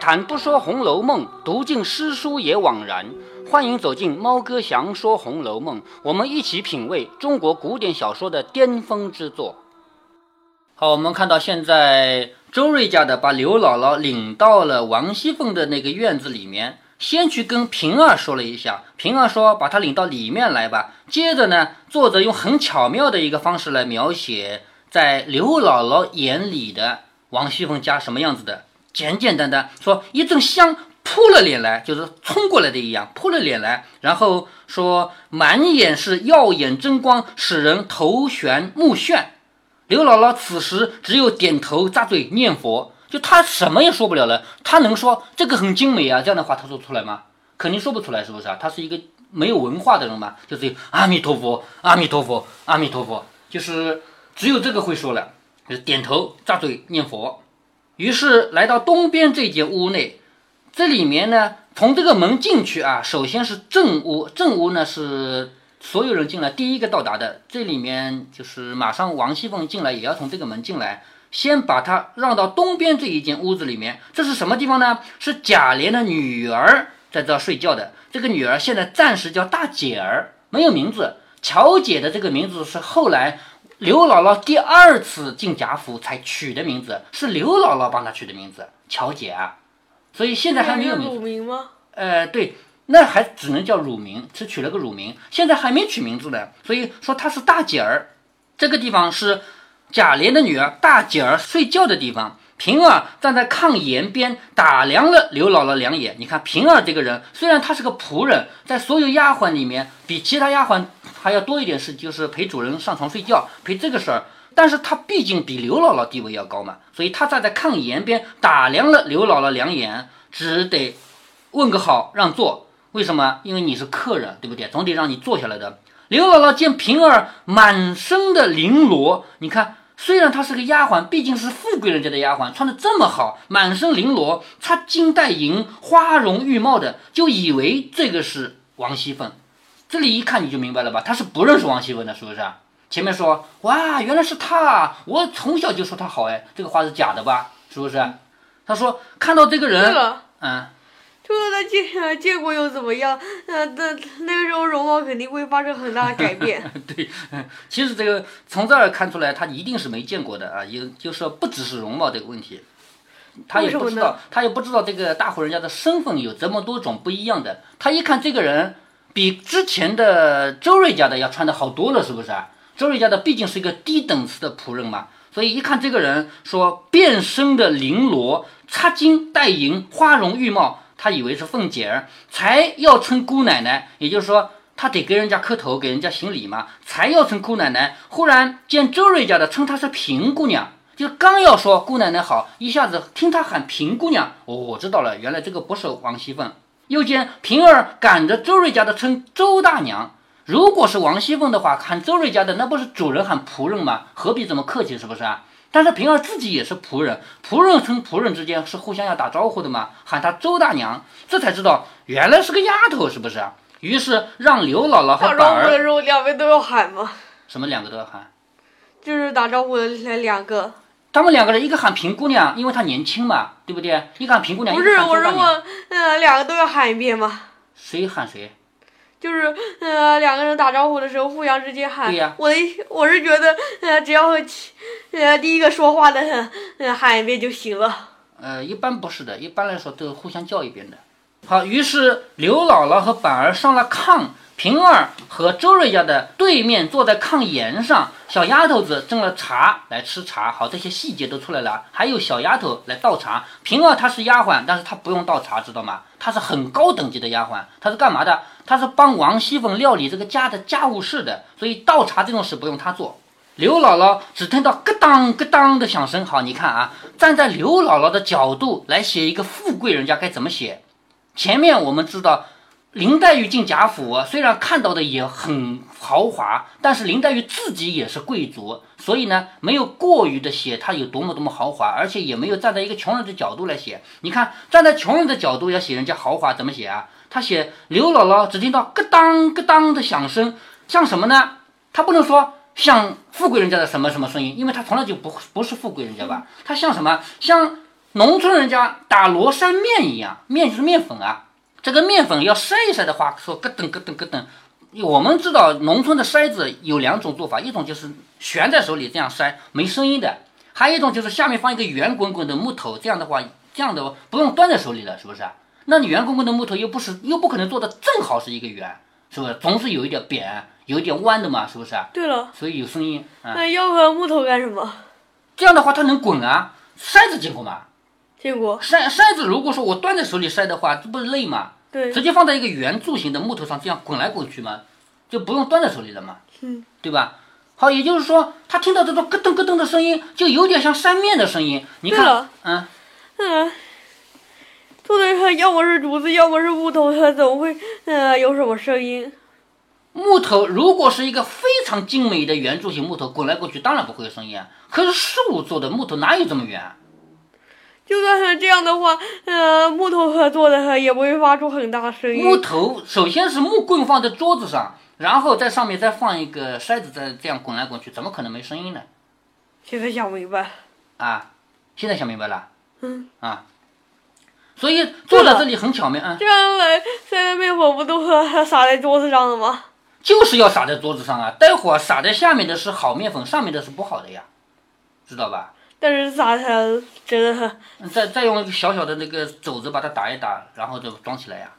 谈不说《红楼梦》，读尽诗书也枉然。欢迎走进猫哥祥说《红楼梦》，我们一起品味中国古典小说的巅峰之作。好，我们看到现在周瑞家的把刘姥姥领到了王熙凤的那个院子里面，先去跟平儿说了一下，平儿说把她领到里面来吧。接着呢，作者用很巧妙的一个方式来描写在刘姥姥眼里的王熙凤家什么样子的。简简单单说，一阵香扑了脸来，就是冲过来的一样，扑了脸来，然后说满眼是耀眼真光，使人头眩目眩。刘姥姥此时只有点头咂嘴念佛，就她什么也说不了了。她能说这个很精美啊？这样的话她说出来吗？肯定说不出来，是不是啊？她是一个没有文化的人嘛，就是阿弥陀佛，阿弥陀佛，阿弥陀佛，就是只有这个会说了，就是点头咂嘴念佛。于是来到东边这间屋内，这里面呢，从这个门进去啊，首先是正屋，正屋呢是所有人进来第一个到达的。这里面就是马上王熙凤进来也要从这个门进来，先把她让到东边这一间屋子里面。这是什么地方呢？是贾琏的女儿在这睡觉的。这个女儿现在暂时叫大姐儿，没有名字。乔姐的这个名字是后来。刘姥姥第二次进贾府才取的名字，是刘姥姥帮她取的名字，乔姐啊，所以现在还没有乳名吗？呃，对，那还只能叫乳名，只取了个乳名，现在还没取名字呢。所以说她是大姐儿。这个地方是贾琏的女儿大姐儿睡觉的地方。平儿站在炕沿边打量了刘姥姥两眼。你看平儿这个人，虽然她是个仆人，在所有丫鬟里面比其他丫鬟。还要多一点事，就是陪主人上床睡觉，陪这个事儿。但是他毕竟比刘姥姥地位要高嘛，所以他站在炕沿边打量了刘姥姥两眼，只得问个好，让座。为什么？因为你是客人，对不对？总得让你坐下来的。刘姥姥见平儿满身的绫罗，你看，虽然她是个丫鬟，毕竟是富贵人家的丫鬟，穿的这么好，满身绫罗，插金戴银，花容玉貌的，就以为这个是王熙凤。这里一看你就明白了吧？他是不认识王熙凤的，是不是？前面说哇，原来是他，我从小就说他好，哎，这个话是假的吧？是不是？他说看到这个人，嗯，就说他见见过又怎么样？呃，那那个时候容貌肯定会发生很大的改变。对，其实这个从这儿看出来，他一定是没见过的啊，也就是说不只是容貌这个问题，他也不知道，他也不知道这个大户人家的身份有这么多种不一样的。他一看这个人。比之前的周瑞家的要穿的好多了，是不是？周瑞家的毕竟是一个低等次的仆人嘛，所以一看这个人说变身的绫罗、插金戴银、花容玉貌，他以为是凤姐儿，才要称姑奶奶。也就是说，他得给人家磕头，给人家行礼嘛，才要称姑奶奶。忽然见周瑞家的称她是平姑娘，就刚要说姑奶奶好，一下子听他喊平姑娘，哦，我知道了，原来这个不是王熙凤。又见平儿赶着周瑞家的称周大娘，如果是王熙凤的话，喊周瑞家的那不是主人喊仆人吗？何必这么客气？是不是啊？但是平儿自己也是仆人，仆人称仆人之间是互相要打招呼的嘛，喊她周大娘，这才知道原来是个丫头，是不是啊？于是让刘姥姥和板儿打招呼的时候两边都要喊吗？什么两个都要喊？就是打招呼的两个。他们两个人，一个喊平姑娘，因为她年轻嘛，对不对？一个喊平姑娘，不是我说我，呃，两个都要喊一遍吗？谁喊谁？就是呃，两个人打招呼的时候互相之间喊。对呀。我的我是觉得，呃，只要呃第一个说话的呃喊一遍就行了。呃，一般不是的，一般来说都互相叫一遍的。好，于是刘姥姥和板儿上了炕。平儿和周瑞家的对面坐在炕沿上，小丫头子蒸了茶来吃茶。好，这些细节都出来了。还有小丫头来倒茶。平儿她是丫鬟，但是她不用倒茶，知道吗？她是很高等级的丫鬟。她是干嘛的？她是帮王熙凤料理这个家的家务事的。所以倒茶这种事不用她做。刘姥姥只听到咯当咯当的响声。好，你看啊，站在刘姥姥的角度来写一个富贵人家该怎么写？前面我们知道。林黛玉进贾府，虽然看到的也很豪华，但是林黛玉自己也是贵族，所以呢，没有过于的写她有多么多么豪华，而且也没有站在一个穷人的角度来写。你看，站在穷人的角度要写人家豪华，怎么写啊？他写刘姥姥只听到咯当咯当的响声，像什么呢？他不能说像富贵人家的什么什么声音，因为他从来就不不是富贵人家吧？他像什么？像农村人家打罗山面一样，面就是面粉啊。这个面粉要筛一筛的话，说咯噔咯噔咯噔。我们知道农村的筛子有两种做法，一种就是悬在手里这样筛，没声音的；还有一种就是下面放一个圆滚滚的木头，这样的话，这样的不用端在手里了，是不是？那你圆滚滚的木头又不是又不可能做的正好是一个圆，是不是？总是有一点扁，有一点弯的嘛，是不是？对了，所以有声音。嗯，那要个木头干什么？这样的话它能滚啊。筛子见过吗？见过。筛筛子如果说我端在手里筛的话，这不是累吗？对。直接放在一个圆柱形的木头上，这样滚来滚去吗，就不用端在手里了嘛。嗯。对吧？好，也就是说，他听到这种咯噔咯噔的声音，就有点像扇面的声音。你看，嗯嗯，做的要么是竹子，要么是木头，它怎么会嗯有什么声音？木头如果是一个非常精美的圆柱形木头，滚来滚去，当然不会有声音啊。可是树做的木头哪有这么圆？就算是这样的话，呃，木头做的也不会发出很大声音。木头首先是木棍放在桌子上，然后在上面再放一个筛子，再这样滚来滚去，怎么可能没声音呢？现在想明白。啊，现在想明白了。嗯。啊。所以坐在这里很巧妙啊。这样来，现在面粉不都撒在桌子上了吗？就是要撒在桌子上啊！待会儿撒在下面的是好面粉，上面的是不好的呀。知道吧？但是撒它真的，再再用一个小小的那个肘子把它打一打，然后就装起来呀，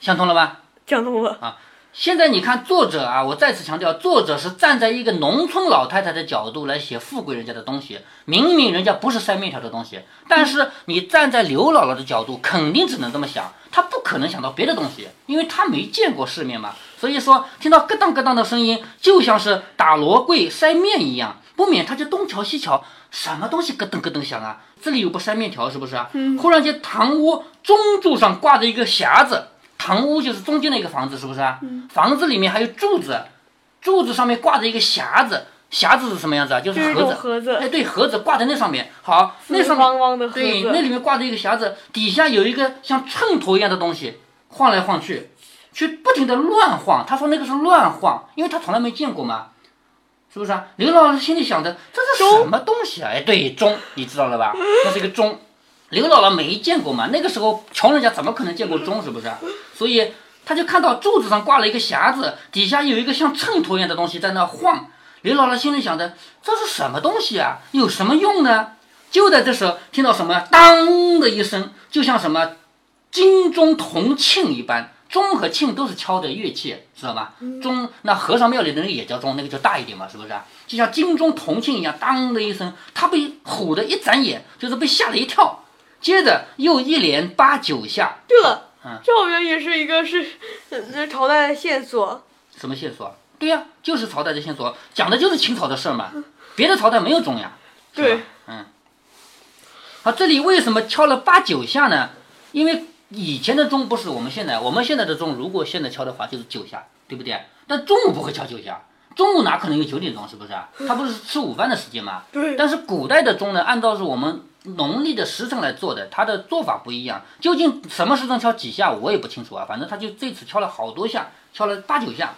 想通了吧？想通了啊！现在你看作者啊，我再次强调，作者是站在一个农村老太太的角度来写富贵人家的东西。明明人家不是塞面条的东西，但是你站在刘姥姥的角度，肯定只能这么想，她不可能想到别的东西，因为她没见过世面嘛。所以说，听到咯当咯当的声音，就像是打锣柜筛面一样。不免她就东瞧西瞧，什么东西咯噔咯噔响啊？这里有不筛面条是不是？嗯。忽然间，堂屋中柱上挂着一个匣子，堂屋就是中间的一个房子，是不是？嗯。房子里面还有柱子，柱子上面挂着一个匣子，匣子是什么样子啊？就是盒子。盒子。哎，对，盒子挂在那上面。好，那上面。方方的盒子。对，那里面挂着一个匣子，底下有一个像秤砣一样的东西，晃来晃去，去不停的乱晃。他说那个是乱晃，因为他从来没见过嘛。是不是啊？刘姥姥心里想着这是什么东西啊？哎，对，钟，你知道了吧？那是一个钟。刘姥姥没见过嘛？那个时候穷人家怎么可能见过钟？是不是？所以他就看到柱子上挂了一个匣子，底下有一个像秤砣一样的东西在那晃。刘姥姥心里想着这是什么东西啊？有什么用呢？就在这时候，听到什么当的一声，就像什么金钟铜磬一般。钟和磬都是敲的乐器，知道吗？钟那和尚庙里的那个也叫钟，那个就大一点嘛，是不是？就像金钟铜磬一样，当的一声，他被唬的一眨眼，就是被吓了一跳。接着又一连八九下。对了，嗯，这好像也是一个是那朝代的线索。什么线索？对呀，就是朝代的线索，讲的就是清朝的事儿嘛。别的朝代没有钟呀。对，嗯。好，这里为什么敲了八九下呢？因为。以前的钟不是我们现在，我们现在的钟如果现在敲的话就是九下，对不对？但中午不会敲九下，中午哪可能有九点钟，是不是啊？它不是吃午饭的时间吗？对。但是古代的钟呢，按照是我们农历的时辰来做的，它的做法不一样。究竟什么时辰敲几下，我也不清楚啊。反正他就这次敲了好多下，敲了八九下。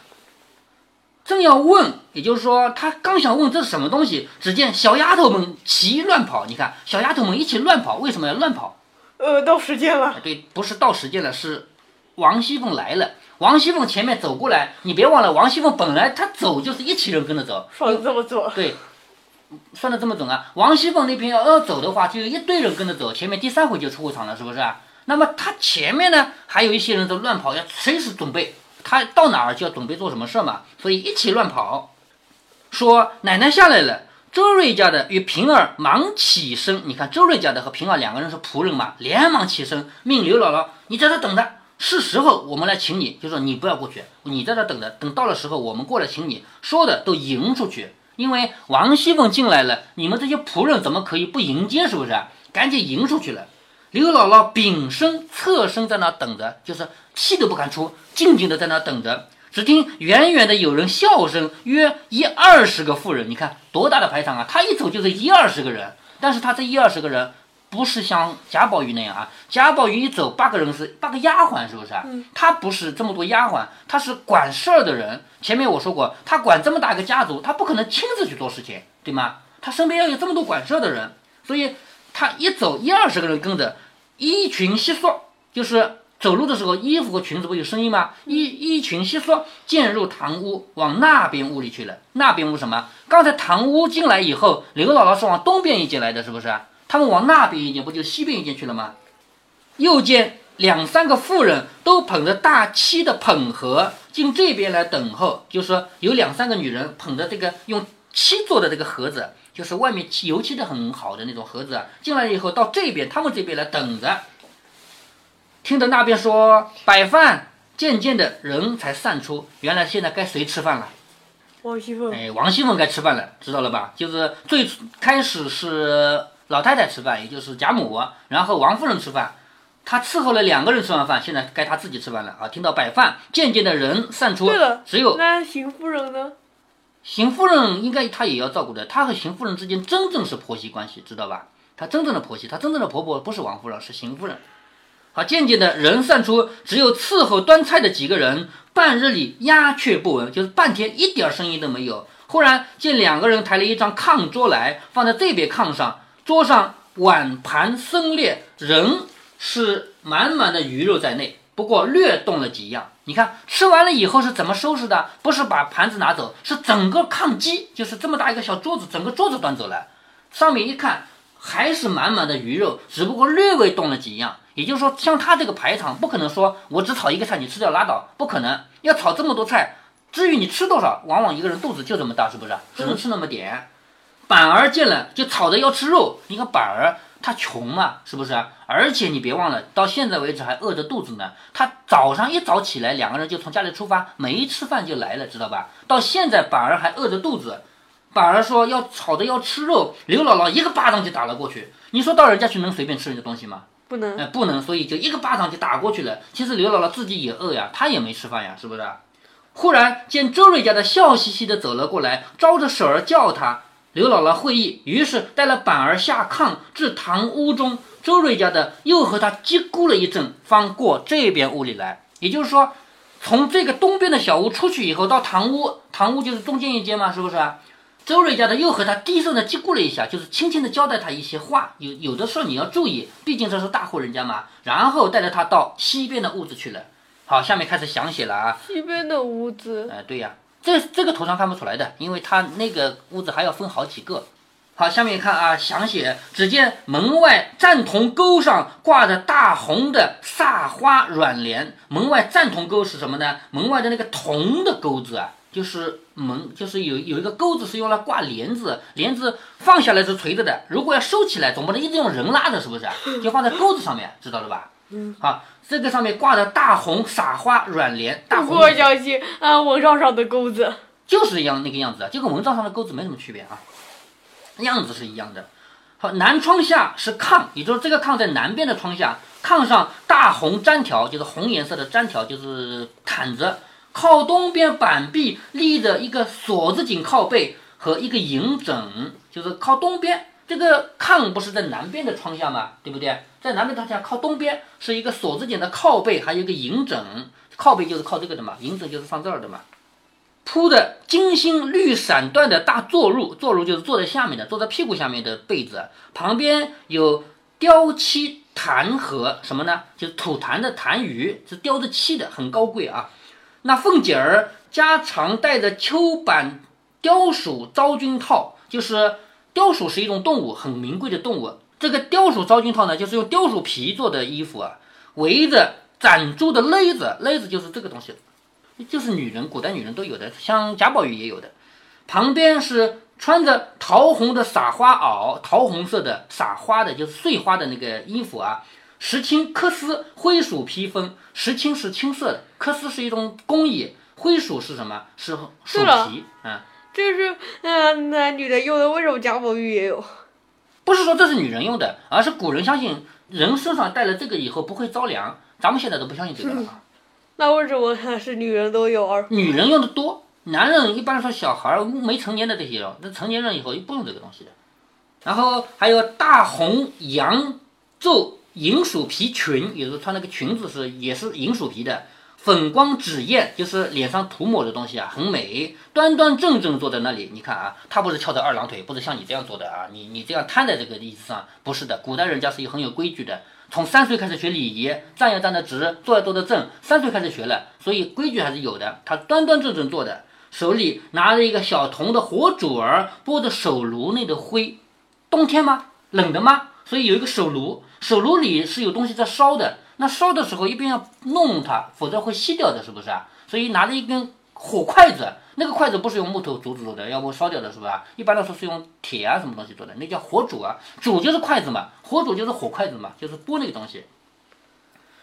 正要问，也就是说他刚想问这是什么东西，只见小丫头们齐乱跑。你看，小丫头们一起乱跑，为什么要乱跑？呃，到时间了。对，不是到时间了，是王熙凤来了。王熙凤前面走过来，你别忘了，王熙凤本来她走就是一群人跟着走。算的这么准。对，算的这么准啊！王熙凤那边要要走的话，就有一堆人跟着走，前面第三回就出过场了，是不是啊？那么她前面呢，还有一些人在乱跑，要随时准备，她到哪儿就要准备做什么事嘛，所以一起乱跑。说奶奶下来了。周瑞家的与平儿忙起身，你看周瑞家的和平儿两个人是仆人嘛，连忙起身命刘姥姥：“你在这等着，是时候我们来请你。”就说你不要过去，你在这等着，等到了时候我们过来请你。说的都迎出去，因为王熙凤进来了，你们这些仆人怎么可以不迎接？是不是？赶紧迎出去了。刘姥姥屏身侧身在那等着，就是气都不敢出，静静的在那等着。只听远远的有人笑声，约一二十个妇人，你看多大的排场啊！他一走就是一二十个人，但是他这一二十个人不是像贾宝玉那样啊，贾宝玉一走八个人是八个丫鬟，是不是啊？他不是这么多丫鬟，他是管事儿的人。前面我说过，他管这么大一个家族，他不可能亲自去做事情，对吗？他身边要有这么多管事儿的人，所以。他一走一二十个人跟着，一群悉索，就是走路的时候衣服和裙子不有声音吗？衣衣裙悉索进入堂屋，往那边屋里去了。那边屋什么？刚才堂屋进来以后，刘姥姥是往东边一间来的，是不是？他们往那边一间，不就西边一间去了吗？又见两三个妇人都捧着大漆的捧盒进这边来等候，就是说有两三个女人捧着这个用漆做的这个盒子，就是外面漆油漆的很好的那种盒子啊，进来以后到这边他们这边来等着。听着那边说摆饭，渐渐的人才散出，原来现在该谁吃饭了？王熙凤，哎，王熙凤该吃饭了，知道了吧？就是最开始是老太太吃饭，也就是贾母，然后王夫人吃饭，她伺候了两个人吃完饭，现在该她自己吃饭了啊！听到摆饭，渐渐的人散出只有那邢夫人呢？邢夫人应该她也要照顾的，她和邢夫人之间真正是婆媳关系，知道吧？她真正的婆媳，她真正的婆婆不是王夫人，是邢夫人。啊，渐渐的人散出，只有伺候端菜的几个人，半日里鸦雀不闻，就是半天一点声音都没有。忽然见两个人抬了一张炕桌来，放在这边炕上，桌上碗盘森列，人是满满的鱼肉在内，不过略动了几样。你看吃完了以后是怎么收拾的？不是把盘子拿走，是整个炕基，就是这么大一个小桌子，整个桌子端走了。上面一看还是满满的鱼肉，只不过略微动了几样。也就是说，像他这个排场，不可能说我只炒一个菜，你吃掉拉倒，不可能。要炒这么多菜，至于你吃多少，往往一个人肚子就这么大，是不是？只能吃那么点。板儿见了就吵着要吃肉，你看板儿他穷嘛，是不是？而且你别忘了，到现在为止还饿着肚子呢。他早上一早起来，两个人就从家里出发，没吃饭就来了，知道吧？到现在板儿还饿着肚子，板儿说要吵着要吃肉，刘姥姥一个巴掌就打了过去。你说到人家去能随便吃人家东西吗？不能哎，不能，所以就一个巴掌就打过去了。其实刘姥姥自己也饿呀，她也没吃饭呀，是不是？忽然见周瑞家的笑嘻嘻的走了过来，招着手儿叫他。刘姥姥会意，于是带了板儿下炕至堂屋中。周瑞家的又和他叽咕了一阵，方过这边屋里来。也就是说，从这个东边的小屋出去以后，到堂屋，堂屋就是中间一间嘛，是不是？周瑞家的又和他低声的嘀咕了一下，就是轻轻的交代他一些话。有有的时候你要注意，毕竟这是大户人家嘛。然后带着他到西边的屋子去了。好，下面开始详写了啊。西边的屋子，哎，对呀，这这个图上看不出来的，因为他那个屋子还要分好几个。好，下面看啊，详写，只见门外赞同钩上挂着大红的萨花软帘。门外赞同钩是什么呢？门外的那个铜的钩子啊，就是门，就是有有一个钩子是用来挂帘子，帘子放下来是垂着的，如果要收起来，总不能一直用人拉着，是不是？就放在钩子上面，知道了吧？嗯，好，这个上面挂着大红撒花软帘，大红不过相信啊，蚊帐上的钩子，就是一样那个样子啊，就跟蚊帐上的钩子没什么区别啊，样子是一样的。好，南窗下是炕，也就是这个炕在南边的窗下，炕上大红毡条，就是红颜色的毡条，就是毯子。靠东边板壁立着一个锁子井靠背和一个银枕，就是靠东边。这个炕不是在南边的窗下吗？对不对？在南边窗下靠东边是一个锁子井的靠背，还有一个银枕。靠背就是靠这个的嘛，银枕就是放这儿的嘛。铺的金星绿闪缎的大坐褥，坐褥就是坐在下面的，坐在屁股下面的被子，旁边有雕漆檀盒，什么呢？就是吐痰的痰盂，是雕着漆的，很高贵啊。那凤姐儿家常带着秋板雕鼠昭君套，就是雕鼠是一种动物，很名贵的动物。这个雕鼠昭君套呢，就是用雕鼠皮做的衣服啊，围着攒珠的勒子，勒子就是这个东西。就是女人，古代女人都有的，像贾宝玉也有的。旁边是穿着桃红的撒花袄，桃红色的撒花的，就是碎花的那个衣服啊。石青缂丝灰鼠披风，石青是青色的，缂丝是一种工艺，灰鼠是什么？是鼠皮啊、这是嗯那女的用的，为什么贾宝玉也有？不是说这是女人用的，而是古人相信人身上带了这个以后不会着凉。咱们现在都不相信这个了啊。那为什么是女人都有而女人用的多，男人一般说小孩儿没成年的这些人，那成年人以后就不用这个东西的。然后还有大红羊皱银鼠皮裙，也就是穿那个裙子是也是银鼠皮的，粉光纸砚，就是脸上涂抹的东西啊，很美，端端正正坐在那里。你看啊，他不是翘着二郎腿，不是像你这样坐的啊，你你这样瘫在这个椅子上，不是的。古代人家是有很有规矩的，从三岁开始学礼仪，站要站得直，坐要坐得正，三岁开始学了，所以规矩还是有的。他端端正正坐的，手里拿着一个小铜的火煮儿，拨着手炉内的灰。冬天吗？冷的吗？所以有一个手炉，手炉里是有东西在烧的。那烧的时候一定要弄它，否则会熄掉的，是不是啊？所以拿着一根火筷子，那个筷子不是用木头竹子做的，要不烧掉的，是吧？一般来说是用铁啊什么东西做的，那叫火煮啊，煮就是筷子嘛，火煮就是火筷子嘛，就是拨那个东西。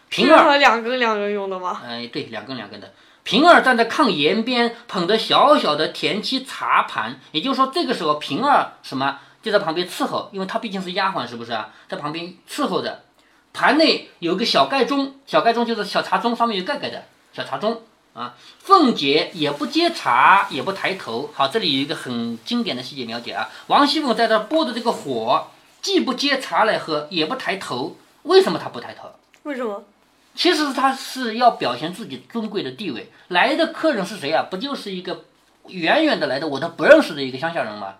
平儿，两根两根用的吗？哎，对，两根两根的。平儿站在炕沿边，捧着小小的田七茶盘，也就是说，这个时候平儿什么就在旁边伺候，因为她毕竟是丫鬟，是不是啊？在旁边伺候着。盘内有个小盖钟，小盖钟就是小茶盅，上面有盖盖的小茶盅啊。凤姐也不接茶，也不抬头。好，这里有一个很经典的细节描写啊。王熙凤在这拨的这个火，既不接茶来喝，也不抬头。为什么她不抬头？为什么？其实她是要表现自己尊贵的地位。来的客人是谁啊？不就是一个远远的来的我都不认识的一个乡下人吗？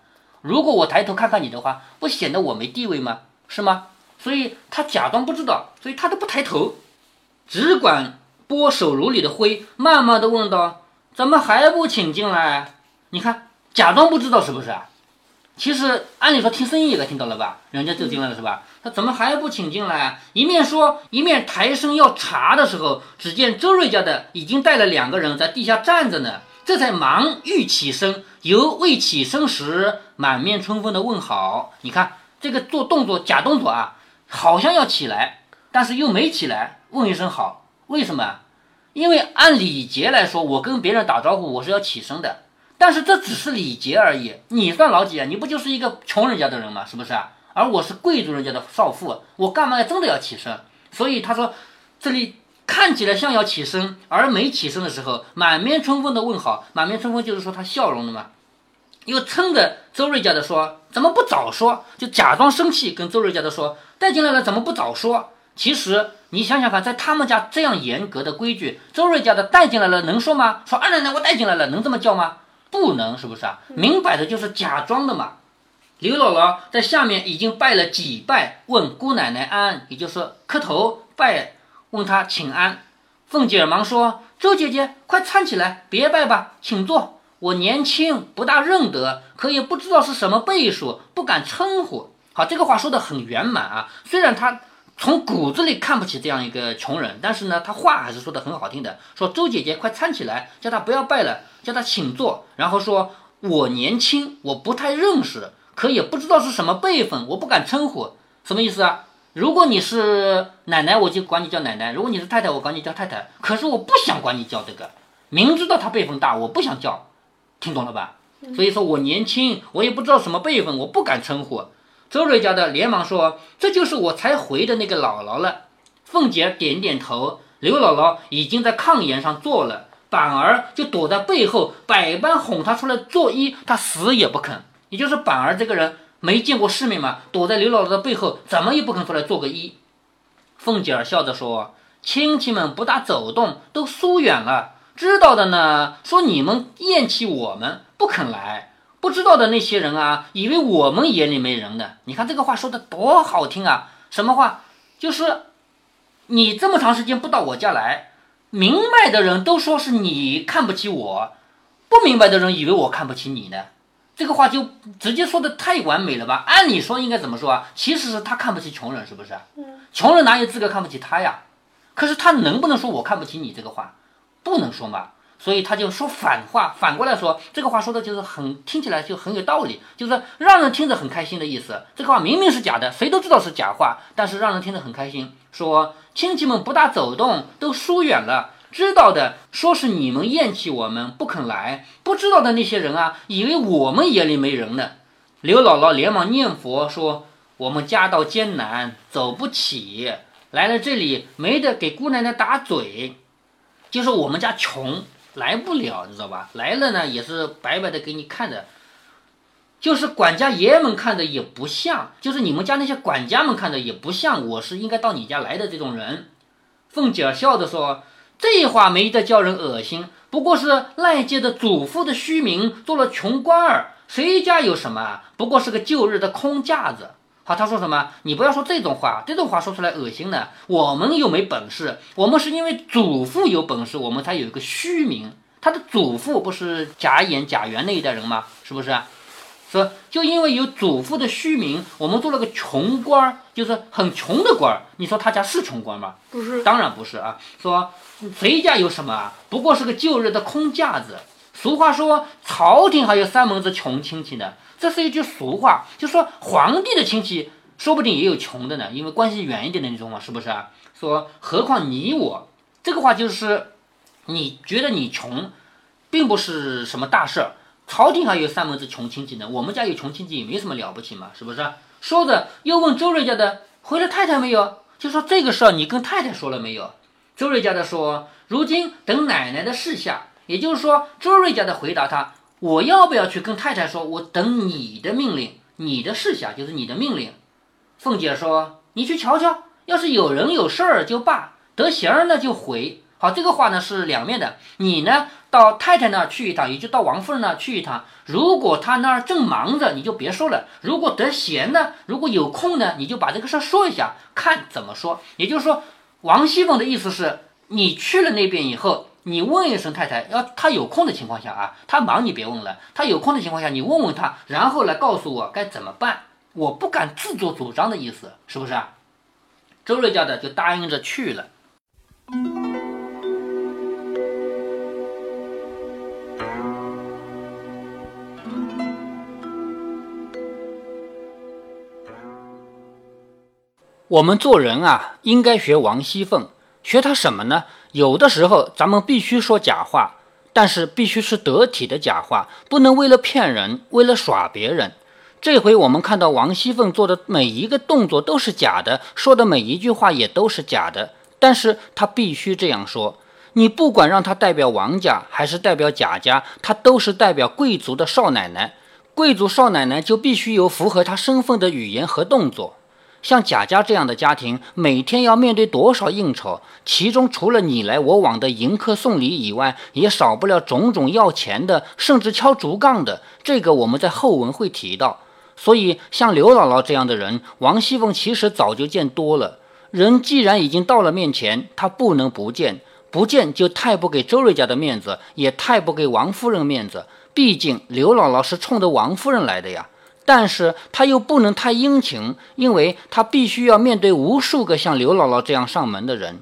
如果我抬头看看你的话，不显得我没地位吗？是吗？所以他假装不知道，所以他都不抬头，只管拨手炉里的灰，慢慢的问道：“怎么还不请进来？”你看，假装不知道是不是啊？其实按理说听声音也该听到了吧？人家就进来了是吧？他怎么还不请进来？一面说，一面抬身要查的时候，只见周瑞家的已经带了两个人在地下站着呢，这才忙欲起身，犹未起身时，满面春风的问好。你看这个做动作假动作啊。好像要起来，但是又没起来，问一声好，为什么？因为按礼节来说，我跟别人打招呼，我是要起身的。但是这只是礼节而已。你算老几啊？你不就是一个穷人家的人吗？是不是啊？而我是贵族人家的少妇，我干嘛要真的要起身？所以他说，这里看起来像要起身，而没起身的时候，满面春风的问好，满面春风就是说他笑容的嘛。又撑着周瑞家的说：“怎么不早说？”就假装生气，跟周瑞家的说：“带进来了，怎么不早说？”其实你想想看，在他们家这样严格的规矩，周瑞家的带进来了能说吗？说二奶奶我带进来了，能这么叫吗？不能，是不是啊？明摆着就是假装的嘛。刘姥姥在下面已经拜了几拜，问姑奶奶安，也就是磕头拜，问她请安。凤姐忙说：“周姐姐，快搀起来，别拜吧，请坐。”我年轻不大认得，可也不知道是什么辈数，不敢称呼。好，这个话说的很圆满啊。虽然他从骨子里看不起这样一个穷人，但是呢，他话还是说的很好听的。说周姐姐快搀起来，叫他不要拜了，叫他请坐。然后说我年轻，我不太认识，可也不知道是什么辈分，我不敢称呼。什么意思啊？如果你是奶奶，我就管你叫奶奶；如果你是太太，我管你叫太太。可是我不想管你叫这个，明知道他辈分大，我不想叫。听懂了吧？所以说我年轻，我也不知道什么辈分，我不敢称呼。周瑞家的连忙说：“这就是我才回的那个姥姥了。”凤姐点点头。刘姥姥已经在炕沿上坐了，板儿就躲在背后，百般哄她出来作揖，她死也不肯。也就是板儿这个人没见过世面嘛，躲在刘姥姥的背后，怎么也不肯出来做个揖。凤姐儿笑着说：“亲戚们不大走动，都疏远了。”知道的呢，说你们厌弃我们，不肯来；不知道的那些人啊，以为我们眼里没人呢。你看这个话说的多好听啊！什么话？就是你这么长时间不到我家来，明白的人都说是你看不起我，不明白的人以为我看不起你呢。这个话就直接说的太完美了吧？按理说应该怎么说啊？其实是他看不起穷人，是不是？穷人哪有资格看不起他呀？可是他能不能说我看不起你这个话？不能说嘛，所以他就说反话，反过来说这个话说的就是很听起来就很有道理，就是让人听着很开心的意思。这个话明明是假的，谁都知道是假话，但是让人听着很开心。说亲戚们不大走动，都疏远了，知道的说是你们厌弃我们不肯来，不知道的那些人啊，以为我们眼里没人呢。刘姥姥连忙念佛说：“我们家道艰难，走不起，来了这里没得给姑奶奶打嘴。”就是我们家穷来不了，你知道吧？来了呢也是白白的给你看的，就是管家爷们看的也不像，就是你们家那些管家们看的也不像，我是应该到你家来的这种人。凤姐笑着说：“这话没得叫人恶心，不过是赖家的祖父的虚名，做了穷官儿。谁家有什么？不过是个旧日的空架子。好，他说什么？你不要说这种话，这种话说出来恶心的。我们又没本事，我们是因为祖父有本事，我们才有一个虚名。他的祖父不是贾演、贾元那一代人吗？是不是？说就因为有祖父的虚名，我们做了个穷官儿，就是很穷的官儿。你说他家是穷官吗？不是，当然不是啊。说谁家有什么啊？不过是个旧日的空架子。俗话说，朝廷还有三门子穷亲戚呢。这是一句俗话，就说皇帝的亲戚说不定也有穷的呢，因为关系远一点的那种嘛，是不是啊？说何况你我，这个话就是你觉得你穷，并不是什么大事儿。朝廷还有三门子穷亲戚呢，我们家有穷亲戚也没什么了不起嘛，是不是？说着又问周瑞家的回了太太没有，就说这个事儿你跟太太说了没有？周瑞家的说，如今等奶奶的示下。也就是说，周瑞家的回答他，我要不要去跟太太说？我等你的命令，你的示下就是你的命令。凤姐说，你去瞧瞧，要是有人有事儿就罢，得闲儿呢就回。好，这个话呢是两面的。你呢到太太那儿去一趟，也就到王夫人那儿去一趟。如果她那儿正忙着，你就别说了；如果得闲呢，如果有空呢，你就把这个事儿说一下，看怎么说。也就是说，王熙凤的意思是你去了那边以后，你问一声太太，要她有空的情况下啊，她忙你别问了。她有空的情况下，你问问他，然后来告诉我该怎么办。我不敢自作主张的意思，是不是啊？周瑞家的就答应着去了。我们做人啊，应该学王熙凤，学她什么呢？有的时候咱们必须说假话，但是必须是得体的假话，不能为了骗人，为了耍别人。这回我们看到王熙凤做的每一个动作都是假的，说的每一句话也都是假的，但是她必须这样说。你不管让她代表王家还是代表贾家，她都是代表贵族的少奶奶。贵族少奶奶就必须有符合她身份的语言和动作。像贾家这样的家庭，每天要面对多少应酬？其中除了你来我往的迎客送礼以外，也少不了种种要钱的，甚至敲竹杠的。这个我们在后文会提到。所以，像刘姥姥这样的人，王熙凤其实早就见多了。人既然已经到了面前，她不能不见，不见就太不给周瑞家的面子，也太不给王夫人面子。毕竟刘姥姥是冲着王夫人来的呀。但是他又不能太殷勤，因为他必须要面对无数个像刘姥姥这样上门的人。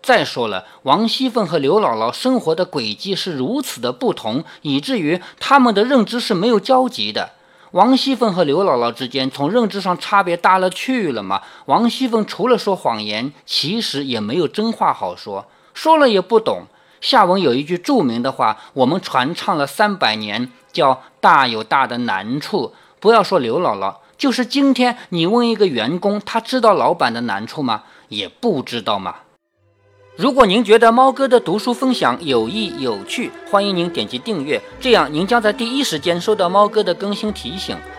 再说了，王熙凤和刘姥姥生活的轨迹是如此的不同，以至于他们的认知是没有交集的。王熙凤和刘姥姥之间从认知上差别大了去了嘛？王熙凤除了说谎言，其实也没有真话好说，说了也不懂。下文有一句著名的话，我们传唱了三百年，叫“大有大的难处”。不要说刘姥姥，就是今天你问一个员工，他知道老板的难处吗？也不知道嘛。如果您觉得猫哥的读书分享有益有趣，欢迎您点击订阅，这样您将在第一时间收到猫哥的更新提醒。